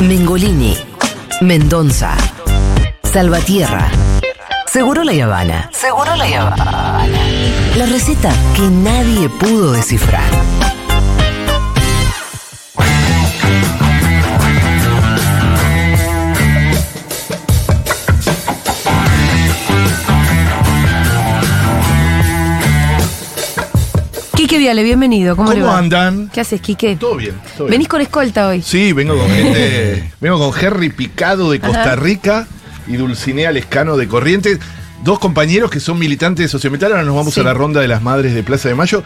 Mengolini, Mendoza, Salvatierra, Seguro la Habana. Seguro la Habana. La receta que nadie pudo descifrar. Viale, bienvenido. ¿Cómo, le ¿Cómo va? andan? ¿Qué haces, Quique? Todo bien, todo bien. Venís con escolta hoy. Sí, vengo con gente. vengo con Henry Picado de Costa Ajá. Rica y Dulcinea Lescano de Corrientes. Dos compañeros que son militantes de sociometal. Ahora nos vamos Sí. a la ronda de las madres de Plaza de Mayo.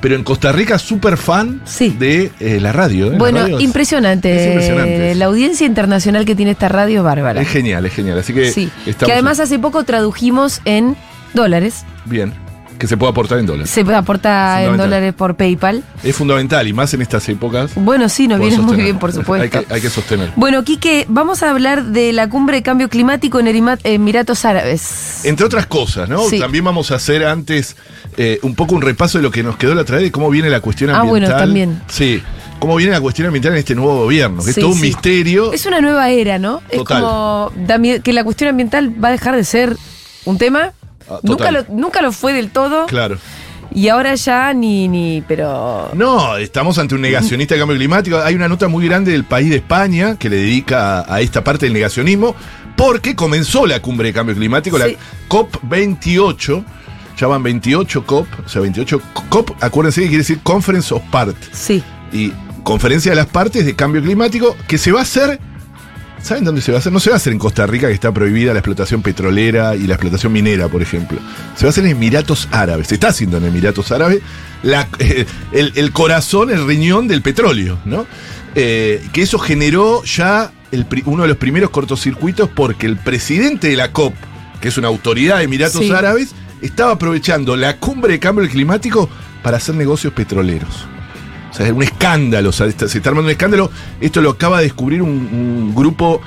Pero en Costa Rica, súper fan Sí. de eh, la radio. ¿eh? La Bueno, radio es- impresionante. es impresionante. La audiencia internacional que tiene esta radio es bárbara. Es genial, es genial. Así que sí. Que además hace poco tradujimos en dólares. bien. Que se puede aportar en dólares. Se aporta en Fundamental. dólares por PayPal. Es fundamental y más en estas épocas. Bueno, sí, nos viene muy bien, por supuesto. Hay que, hay que sostener. Bueno, Quique, vamos a hablar de la cumbre de cambio climático en Emiratos Árabes. Entre otras cosas, ¿no? Sí. También vamos a hacer antes eh, un poco un repaso de lo que nos quedó la otra vez de cómo viene la cuestión Ah, ambiental. bueno, también. Sí. Cómo viene la cuestión ambiental en este nuevo gobierno, que Sí, es todo un sí. misterio. Es una nueva era, ¿no? Es Total. como da mie- que la cuestión ambiental va a dejar de ser un tema. Ah, nunca, lo, nunca lo fue del todo. Claro. Y ahora ya ni, ni, pero. No, estamos ante un negacionista de cambio climático. Hay una nota muy grande del país de España que le dedica a, a esta parte del negacionismo, porque comenzó la cumbre de cambio climático, Sí. la COP28. Ya van 28 COP, o sea, 28 COP, acuérdense que quiere decir Conference of Parties. Sí. y conferencia de las partes de cambio climático que se va a hacer. ¿Saben dónde se va a hacer? No se va a hacer en Costa Rica, que está prohibida la explotación petrolera y la explotación minera, por ejemplo. Se va a hacer en Emiratos Árabes. Se está haciendo en Emiratos Árabes la- eh, el, el corazón, el riñón del petróleo, ¿no? Eh, que eso generó ya el uno de los primeros cortocircuitos porque el presidente de la COP, que es una autoridad de Emiratos Sí. Árabes, estaba aprovechando la cumbre de cambio climático para hacer negocios petroleros. O sea, es un escándalo, o sea, se está armando un escándalo. Esto lo acaba de descubrir un, grupo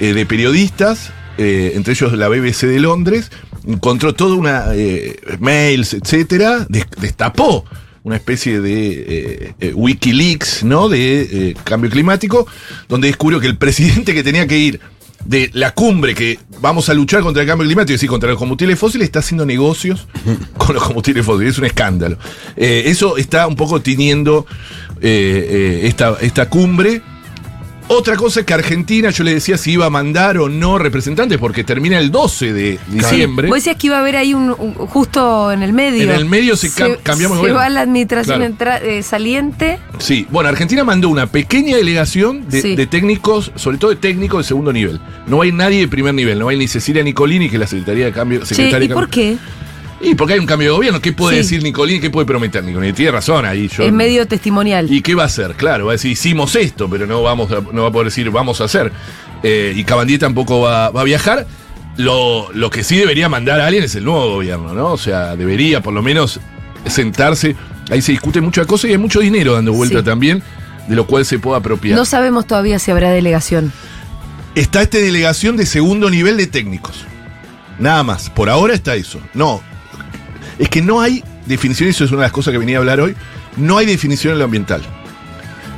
eh, de periodistas, eh, entre ellos la BBC de Londres, encontró toda una eh, mails, etcétera, des- destapó una especie de Wikileaks, ¿no? De cambio climático, donde descubrió que el presidente que tenía que ir de la cumbre que vamos a luchar contra el cambio climático, es decir, contra los combustibles fósiles, está haciendo negocios con los combustibles fósiles. Es un escándalo. Eh, eso está un poco tiñendo eh, eh, esta, esta cumbre. Otra cosa es que Argentina, yo le decía si iba a mandar o no representantes, porque termina el 12 de diciembre. Vos decías que iba a haber ahí un, un- justo en el medio. En el medio se cam- cambiamos Se va la administración Claro. entra- eh, saliente. Sí, bueno, Argentina mandó una pequeña delegación de, Sí. de técnicos, sobre todo de técnicos de segundo nivel. No hay nadie de primer nivel, no hay ni Cecilia Nicolini, que es la Secretaría de Cambio. Che, secretaria ¿y de por Cambio- qué? Y porque hay un cambio de gobierno. ¿Qué puede Sí. decir Nicolini? ¿Qué puede prometer Nicolini? Tiene razón ahí. Yo, es medio testimonial. ¿Y qué va a hacer? Claro, va a decir, hicimos esto, pero no, vamos a- no va a poder decir, vamos a hacer. Eh, y Cabandier tampoco va, va a viajar. Lo, lo que sí debería mandar a alguien es el nuevo gobierno, ¿no? O sea, debería por lo menos sentarse. Ahí se discute mucha cosa y hay mucho dinero dando vuelta Sí. también, de lo cual se puede apropiar. No sabemos todavía si habrá delegación. Está esta delegación de segundo nivel de técnicos. Nada más. Por ahora está eso. No. Es que no hay definición, eso es una de las cosas que venía a hablar hoy. No hay definición en lo ambiental.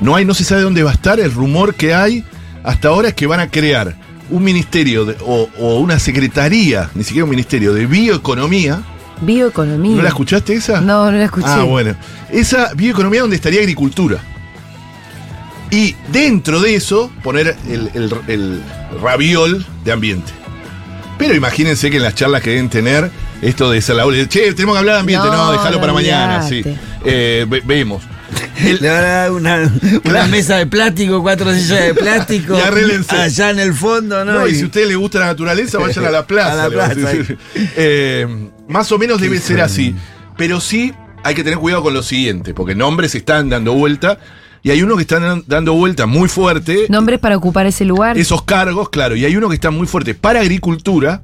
No hay, no se sabe dónde va a estar. El rumor que hay hasta ahora es que van a crear un ministerio de- o, o una secretaría, ni siquiera un ministerio, de bioeconomía. Bioeconomía. ¿No la escuchaste esa? No, no la escuché. Ah, bueno. Esa bioeconomía donde estaría agricultura. Y dentro de eso, poner el, el- el raviol de ambiente. Pero imagínense que en las charlas que deben tener, esto de Salaúl, che, tenemos que hablar de ambiente, no, No, déjalo para mañana, sí. Eh, ve- vemos. Le van a dar una, una Claro. mesa de plástico, cuatro sillas de plástico. Y arréglense. Allá en el fondo, ¿no? No, y si a ustedes les gusta la naturaleza, vayan a la plaza. A la le plaza. Eh, más o menos debe ser así. Pero sí hay que tener cuidado con lo siguiente, porque nombres están dando vuelta. Y hay uno que están dan- dando vuelta muy fuerte. Nombres para ocupar ese lugar. Esos cargos, claro. Y hay uno que está muy fuerte para agricultura.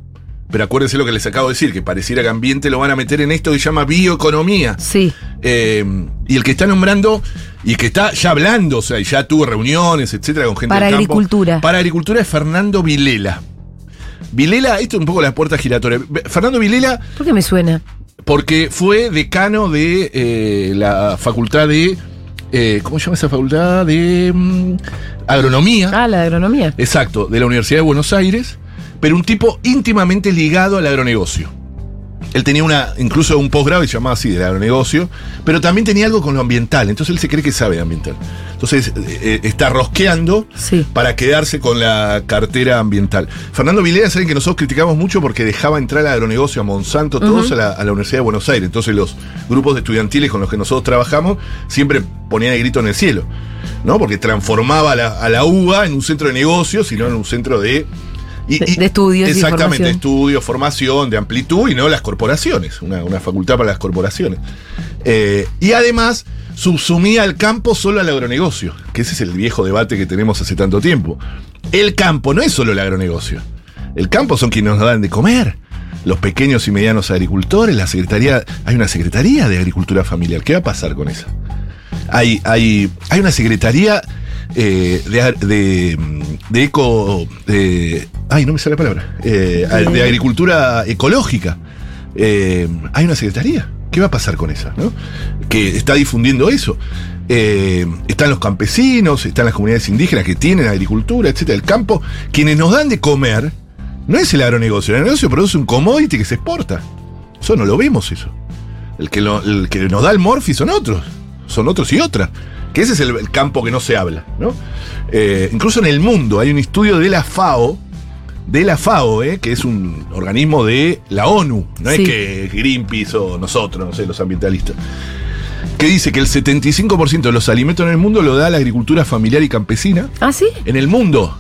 Pero acuérdense lo que les acabo de decir, que pareciera que ambiente lo van a meter en esto que se llama bioeconomía. Sí. Eh, y el que está nombrando y que está ya hablando, o sea, y ya tuvo reuniones, etcétera, con gente Para del campo. agricultura. Para agricultura es Fernando Vilela. Vilela, esto es un poco la puerta giratoria. Fernando Vilela, ¿Por qué me suena? porque fue decano de eh, la Facultad de eh, ¿cómo se llama esa facultad? De mm, agronomía. Ah, la de agronomía. Exacto, de la Universidad de Buenos Aires, pero un tipo íntimamente ligado al agronegocio. Él tenía una, incluso un posgrado y se llamaba así, del agronegocio, pero también tenía algo con lo ambiental, entonces él se cree que sabe de ambiental. Entonces eh, eh, está rosqueando Sí. para quedarse con la cartera ambiental. Fernando Vilera es alguien que nosotros criticamos mucho porque dejaba entrar al agronegocio a Monsanto, todos a, la, a la Universidad de Buenos Aires. Entonces los grupos de estudiantiles con los que nosotros trabajamos siempre ponían el grito en el cielo, ¿no? Porque transformaba a la, a la UBA en un centro de negocios y no en un centro de... y- De- y- de estudios y Exactamente, formación. estudio, formación, de amplitud y no las corporaciones, una, una facultad para las corporaciones. Eh, y además subsumía al campo solo al agronegocio, que ese es el viejo debate que tenemos hace tanto tiempo. El campo no es solo el agronegocio. El campo son quienes nos dan de comer. Los pequeños y medianos agricultores, la secretaría, hay una secretaría de agricultura familiar. ¿Qué va a pasar con esa? Hay, hay, hay una secretaría eh, de, mm, de eco. de- ay, no me sale la palabra. Eh, de agricultura ecológica. Eh, hay una secretaría. ¿Qué va a pasar con esa? no? Que está difundiendo eso. Eh, están los campesinos, están las comunidades indígenas que tienen agricultura, etcétera. El campo, quienes nos dan de comer, no es el agronegocio. El agronegocio produce un commodity que se exporta. Eso no lo vemos, eso. El que, lo- el que nos da el morfi son otros. Son otros y otras. Que ese es el, el campo que no se habla, ¿no? Eh, incluso en el mundo hay un estudio de la FAO, de la FAO, ¿eh? que es un organismo de la ONU, no Sí. es que Greenpeace o nosotros, no sé, los ambientalistas, que dice que el 75% de los alimentos en el mundo lo da la agricultura familiar y campesina, ¿Ah, sí? en el mundo.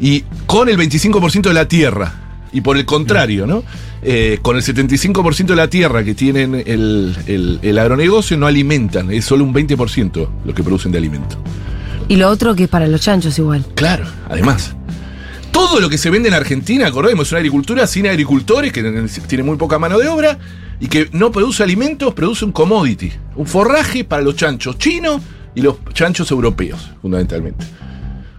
Y con el 25% de la tierra. Y por el contrario, ¿no? Eh, con el 75% de la tierra que tienen el, el- el agronegocio no alimentan, es solo un 20% lo que producen de alimento. Y lo otro que es para los chanchos igual. Claro, además. Todo lo que se vende en Argentina, acordemos, es una agricultura sin agricultores, que tiene muy poca mano de obra, y que no produce alimentos, produce un commodity, un forraje para los chanchos chinos y los chanchos europeos, fundamentalmente.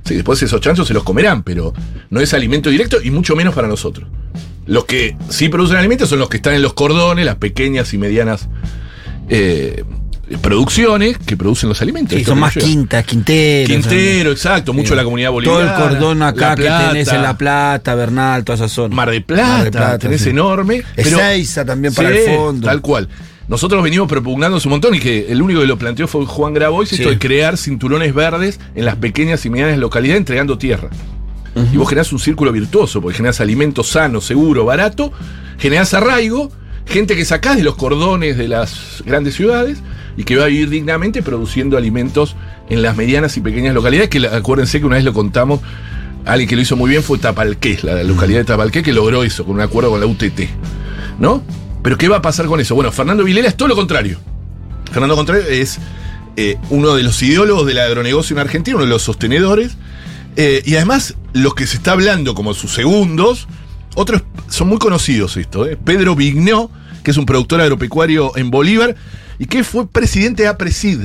Sí, después esos chanchos se los comerán, pero no es alimento directo y mucho menos para nosotros. Los que sí producen alimentos son los que están en los cordones, las pequeñas y medianas eh, producciones que producen los alimentos. Sí, son más lleva. quintas, quinteros. Quintero, exacto, mucho Sí. la comunidad Todo boliviana. el cordón acá que tenés en La Plata, Bernal, toda esa zona. Mar de Plata, Mar de Plata, tenés sí. enorme. Ezeiza también para el fondo. Tal cual. Nosotros venimos propugnando un montón y que el único que lo planteó fue Juan Grabois, esto Sí. de crear cinturones verdes en las pequeñas y medianas localidades entregando tierra. Y vos generás un círculo virtuoso, porque generás alimento sano, seguro, barato, generás arraigo, gente que sacás de los cordones de las grandes ciudades y que va a vivir dignamente produciendo alimentos en las medianas y pequeñas localidades, que acuérdense que una vez lo contamos, alguien que lo hizo muy bien fue Tapalqué, la localidad de Tapalqué, que logró eso con un acuerdo con la UTT. ¿No? Pero ¿qué va a pasar con eso? Bueno, Fernando Vilera es todo lo contrario. Fernando Contreras es eh, uno de los ideólogos del agronegocio en Argentina, uno de los sostenedores. eh, y además, los que se está hablando como sus segundos, otros son muy conocidos esto. eh. Pedro Vignó, que es un productor agropecuario en Bolívar y que fue presidente de APRESID.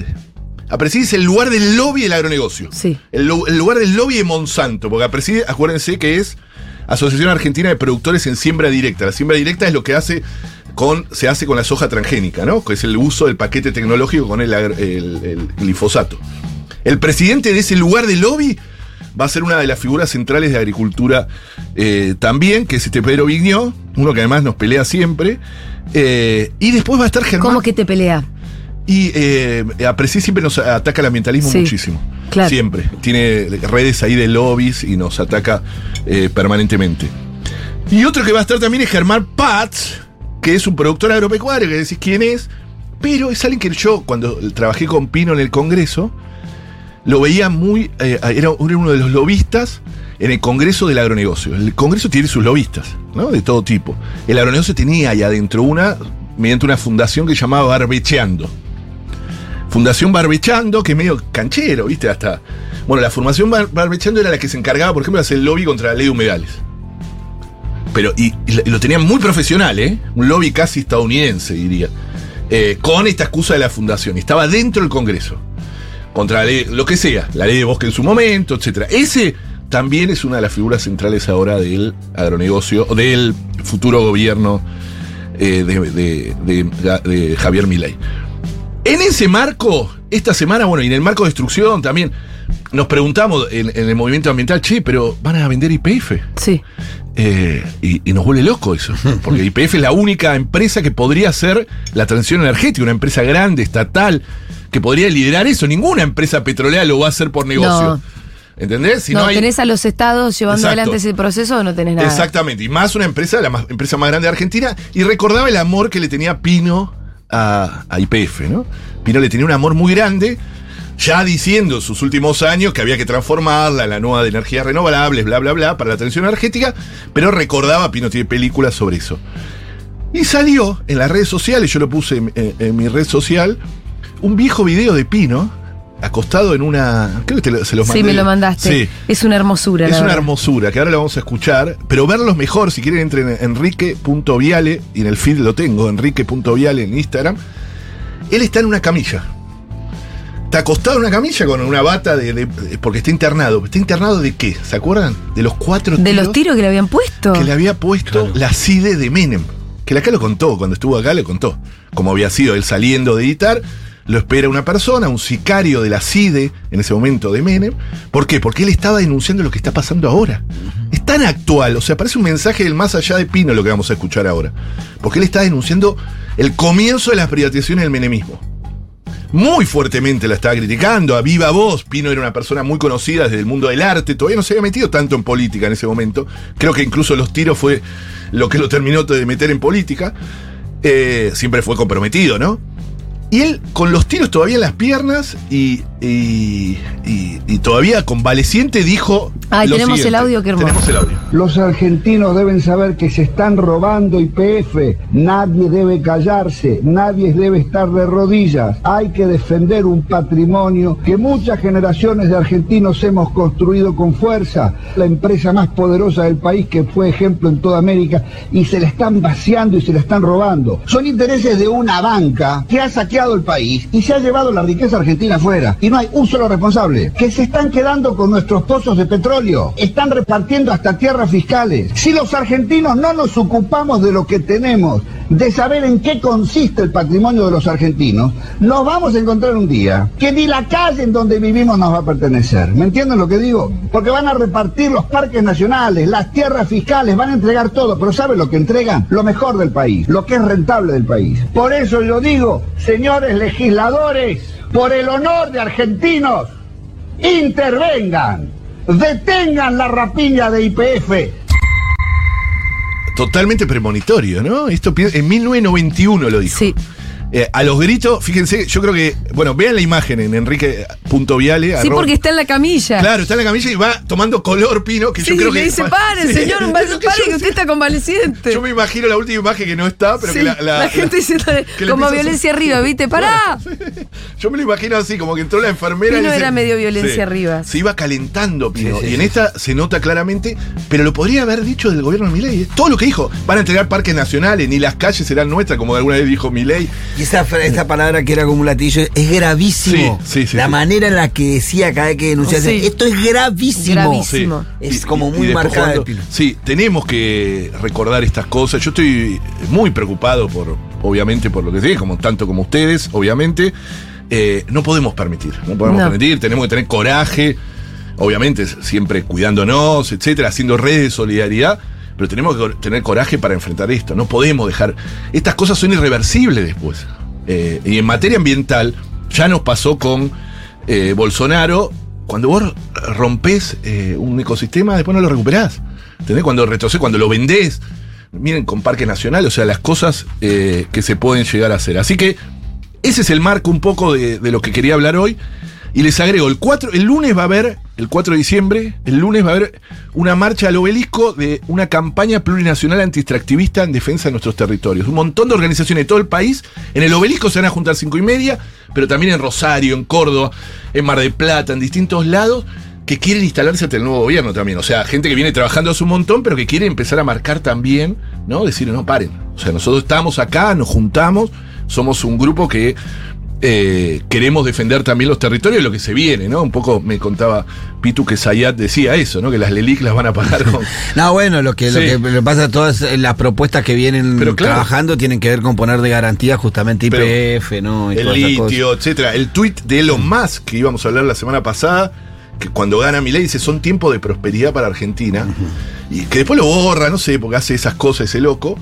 APRESID es el lugar del lobby del agronegocio. Sí. El, el lugar del lobby de Monsanto, porque APRESID, acuérdense que es Asociación Argentina de Productores en Siembra Directa. La siembra directa es lo que hace con, se hace con la soja transgénica, ¿no? Que es el uso del paquete tecnológico con el, agr- el- el glifosato. El presidente de ese lugar de lobby va a ser una de las figuras centrales de agricultura eh, también, que es este Pedro Vignó, uno que además nos pelea siempre. Eh, y después va a estar Germán. ¿Cómo que te pelea? Y eh, Apreci siempre nos ataca el ambientalismo Sí, muchísimo. claro. Siempre. Tiene redes ahí de lobbies y nos ataca permanentemente. Y otro que va a estar también es Germán Paz, que es un productor agropecuario, que decís quién es. Pero es alguien que yo, cuando trabajé con Pino en el Congreso, lo veía muy. eh, era, uno de los lobistas en el Congreso del Agronegocio. El Congreso tiene sus lobistas, ¿no? De todo tipo. El agronegocio tenía ahí adentro una, mediante una fundación que llamaba Barbecheando. Fundación Barbechando, que es medio canchero, ¿viste? Hasta. Bueno, la Fundación Bar- Barbechando era la que se encargaba, por ejemplo, de hacer el lobby contra la ley de humedales. Pero, y, lo- tenían muy profesional, ¿eh? Un lobby casi estadounidense, diría. Eh, con esta excusa de la fundación. Estaba dentro del Congreso. Contra la ley, lo que sea, la ley de bosque en su momento, etcétera. Ese también es una de las figuras centrales ahora del agronegocio, del futuro gobierno eh, de Javier Milei. En ese marco, esta semana, bueno, y en el marco de destrucción también, nos preguntamos en, en el movimiento ambiental, che, pero ¿van a vender IPF? Sí. Eh, y, y nos vuelve loco eso, porque IPF es la única empresa que podría hacer la transición energética, una empresa grande, estatal, que podría liderar eso. Ninguna empresa petrolera lo va a hacer por negocio. No. ¿Entendés? Si no, hay- tenés a los estados llevando Exacto. adelante ese proceso o no tenés nada. Exactamente, y más una empresa, la más- empresa más grande de Argentina, y recordaba el amor que le tenía Pino a, a IPF, ¿no? Pino le tenía un amor muy grande, ya diciendo en sus últimos años que había que transformarla en la nueva de energías renovables, bla, bla, bla, para la transición energética, pero recordaba, Pino tiene películas sobre eso. Y salió en las redes sociales, yo lo puse en, en- en mi red social, un viejo video de Pino acostado en una... Creo que te lo- se los mandé. Sí, me lo mandaste. Sí. Es una hermosura. Es una verdad. hermosura, que ahora la vamos a escuchar, pero verlos mejor, si quieren entren en enrique.viale, y en el feed lo tengo, enrique.viale en Instagram. Él está en una camilla. Está acostado en una camilla con una bata de, de- porque está internado. ¿Está internado de qué? ¿Se acuerdan? De los cuatro De los tiros que le habían puesto. que le había puesto la CIDE de Menem. Que acá lo contó, cuando estuvo acá lo contó. Como había sido él saliendo de editar, lo espera una persona, un sicario de la CIDE, en ese momento de Menem. ¿Por qué? Porque él estaba denunciando lo que está pasando ahora. Es tan actual, o sea, parece un mensaje del más allá de Pino lo que vamos a escuchar ahora. Porque él está denunciando el comienzo de las privatizaciones del menemismo muy fuertemente la estaba criticando, a viva voz. Pino era una persona muy conocida desde el mundo del arte, todavía no se había metido tanto en política en ese momento. Creo que incluso los tiros fue lo que lo terminó de meter en política. Eh, siempre fue comprometido, ¿no? Y él con los tiros todavía en las piernas y, y, y- y todavía convaleciente dijo. Ay, lo tenemos el audio, qué hermoso. Tenemos el audio. Los argentinos deben saber que se están robando IPF. Nadie debe callarse, nadie debe estar de rodillas. Hay que defender un patrimonio que muchas generaciones de argentinos hemos construido con fuerza. La empresa más poderosa del país que fue ejemplo en toda América y se la están vaciando y se la están robando. Son intereses de una banca que ha saqueado el país y se ha llevado la riqueza argentina afuera. Y no hay un solo responsable. Que se están quedando con nuestros pozos de petróleo. Están repartiendo hasta tierras fiscales. Si los argentinos no nos ocupamos de lo que tenemos, de saber en qué consiste el patrimonio de los argentinos, nos vamos a encontrar un día que ni la calle en donde vivimos nos va a pertenecer. ¿Me entienden lo que digo? Porque van a repartir los parques nacionales, las tierras fiscales, van a entregar todo, pero ¿saben lo que entregan? Lo mejor del país, lo que es rentable del país. Por eso yo digo, señores legisladores, por el honor de argentinos, intervengan, detengan la rapiña de IPF. Totalmente premonitorio, ¿no? Esto en 1991 lo dijo. Eh, a los gritos, fíjense, yo creo que, bueno, vean la imagen en enrique.viale. Sí, arroba- porque está en la camilla. Claro, está en la camilla y va tomando color pino, que Sí, yo creo le que. dice, pare, Sí, señor, un que pare yo- que usted está convaleciente. Yo me imagino la última imagen que no está, pero Sí, que la, la, gente que le como violencia arriba, ¿viste? ¡Pará! Yo me lo imagino así, como que entró la enfermera. Pino y era medio violencia arriba. Se iba calentando Pino. Sí, sí, y en sí. esta se nota claramente, pero lo podría haber dicho del gobierno de Milei. ¿eh? Todo lo que dijo. Van a entregar parques nacionales, ni las calles serán nuestras, como alguna vez dijo Milei. Y esa, esa palabra que era como un latillo es gravísimo. Sí, sí, sí, La sí. manera en la que decía cada vez que denunciaba, Sí. esto es gravísimo. Gravísimo. Es como muy Pino. Sí, tenemos que recordar estas cosas. Yo estoy muy preocupado por, obviamente, por lo que sé, como tanto como ustedes, obviamente. Eh, no podemos permitir, no podemos No. permitir, tenemos que tener coraje, obviamente siempre cuidándonos, etcétera, haciendo redes de solidaridad, pero tenemos que tener coraje para enfrentar esto. No podemos dejar. Estas cosas son irreversibles después. Eh, y en materia ambiental, ya nos pasó con eh, Bolsonaro. Cuando vos rompes eh, un ecosistema, después no lo recuperás. ¿Entendés? Cuando retrocede, cuando lo vendés. Miren, con Parque Nacional, o sea, las cosas que se pueden llegar a hacer. Así que ese es el marco un poco de lo que quería hablar hoy. Y les agrego, el 4, el lunes va a haber, el 4 de diciembre, el lunes va a haber una marcha al obelisco de una campaña plurinacional antiextractivista en defensa de nuestros territorios. Un montón de organizaciones de todo el país. En el obelisco se van a juntar cinco y media, pero también en Rosario, en Córdoba, en Mar del Plata, en distintos lados, que quieren instalarse ante el nuevo gobierno también. O sea, gente que viene trabajando hace un montón, pero que quiere empezar a marcar también, ¿no? Decir, no, paren. O sea, nosotros estamos acá, nos juntamos, somos un grupo que eh, queremos defender también los territorios, lo que se viene, ¿no? Un poco me contaba Pitu que Sayat decía eso, ¿no? Que las LELIC las van a pagar con. No, bueno, lo que, lo que pasa todas las propuestas que vienen Pero claro. trabajando tienen que ver con poner de garantía justamente IPF, ¿no? Y el litio, etcétera. El tuit de Elon Musk, que íbamos a hablar la semana pasada, que cuando gana Milei dice son tiempos de prosperidad para Argentina. Y que después lo borra, no sé, porque hace esas cosas ese loco.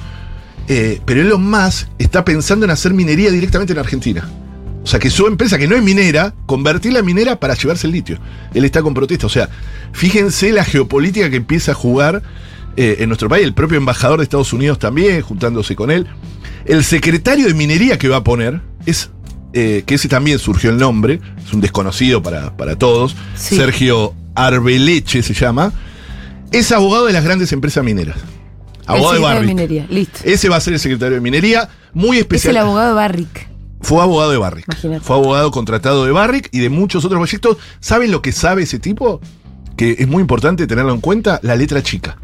Eh, pero Elon Musk está pensando en hacer minería directamente en Argentina. O sea, que su empresa, que no es minera, convertirla en minera para llevarse el litio. Él está con protesta. O sea, fíjense la geopolítica que empieza a jugar eh, en nuestro país. El propio embajador de Estados Unidos también, juntándose con él. El secretario de minería que va a poner es, eh, que ese también surgió el nombre, es un desconocido para, para todos, Sí. Sergio Arbeleche se llama, es abogado de las grandes empresas mineras. Abogado el de Barrick. minería. Listo. Ese va a ser el secretario de minería, muy Es especial. el abogado de Barrick. Fue abogado de Barrick. Imagínate. Fue abogado contratado de Barrick y de muchos otros proyectos. ¿Saben lo que sabe ese tipo? Que es muy importante tenerlo en cuenta, la letra chica.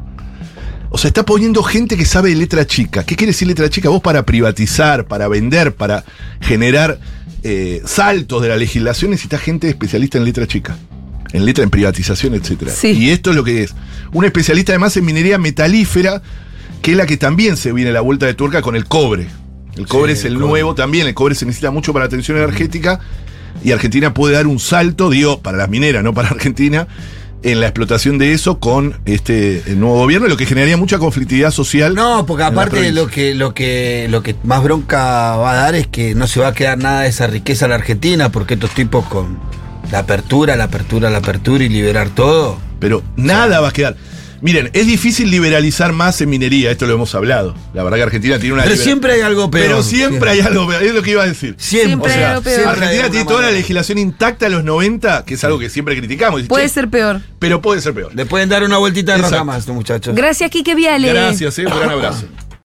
O sea, está poniendo gente que sabe de letra chica. ¿Qué quiere decir letra chica? Vos para privatizar, para vender, para generar eh, saltos de la legislación necesitas gente especialista en letra chica. En letra, en privatización, etc. Sí. Y esto es lo que es. Un especialista además en minería metalífera, que es la que también se viene a la vuelta de tuerca con el cobre. El cobre Sí, es el, el cobre. nuevo también, el cobre se necesita mucho para la atención energética y Argentina puede dar un salto, digo, para las mineras, no para Argentina, en la explotación de eso con este el nuevo gobierno, lo que generaría mucha conflictividad social. No, porque aparte lo que, lo que lo que más bronca va a dar es que no se va a quedar nada de esa riqueza en la Argentina, porque estos tipos con la apertura, la apertura, la apertura y liberar todo. Pero nada va a quedar. Miren, es difícil liberalizar más en minería, esto lo hemos hablado. La verdad que Argentina tiene una Pero libera- siempre hay algo peor. Pero siempre hay algo peor, es lo que iba a decir. Siempre, Siempre O sea, hay algo peor. siempre hay Argentina tiene toda la legislación intacta de los 90, que es algo que siempre criticamos. Puede Che, ser peor. Pero puede ser peor. Le pueden dar una vueltita de roca más, muchachos. Gracias, Quique Viale. Gracias, eh, un gran abrazo.